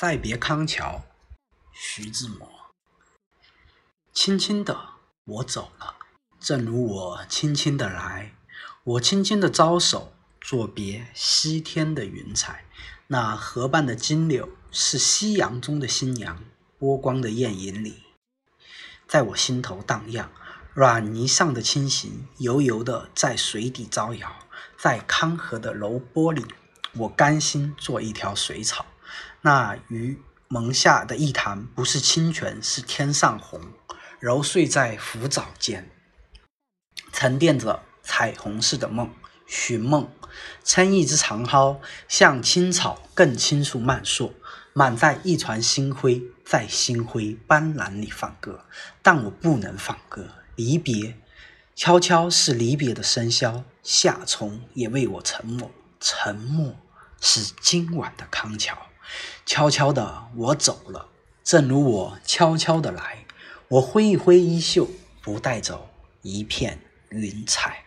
再别康桥，徐志摩。轻轻的，我走了，正如我轻轻的来。我轻轻的招手，作别西天的云彩。那河畔的金柳，是夕阳中的新娘，波光的艳影里，在我心头荡漾。软泥上的轻行，油油的在水底招摇。在康河的柔波里，我甘心做一条水草。那鱼蒙下的一潭，不是清泉，是天上虹，揉碎在浮藻间，沉淀着彩虹似的梦。寻梦，撑一只长篙，向青草更青处漫溯，满载一船星辉，在星辉斑斓里放歌。但我不能放歌，离别，悄悄是离别的笙箫，夏虫也为我沉默，沉默是今晚的康桥。悄悄的我走了，正如我悄悄的来，我挥一挥衣袖，不带走一片云彩。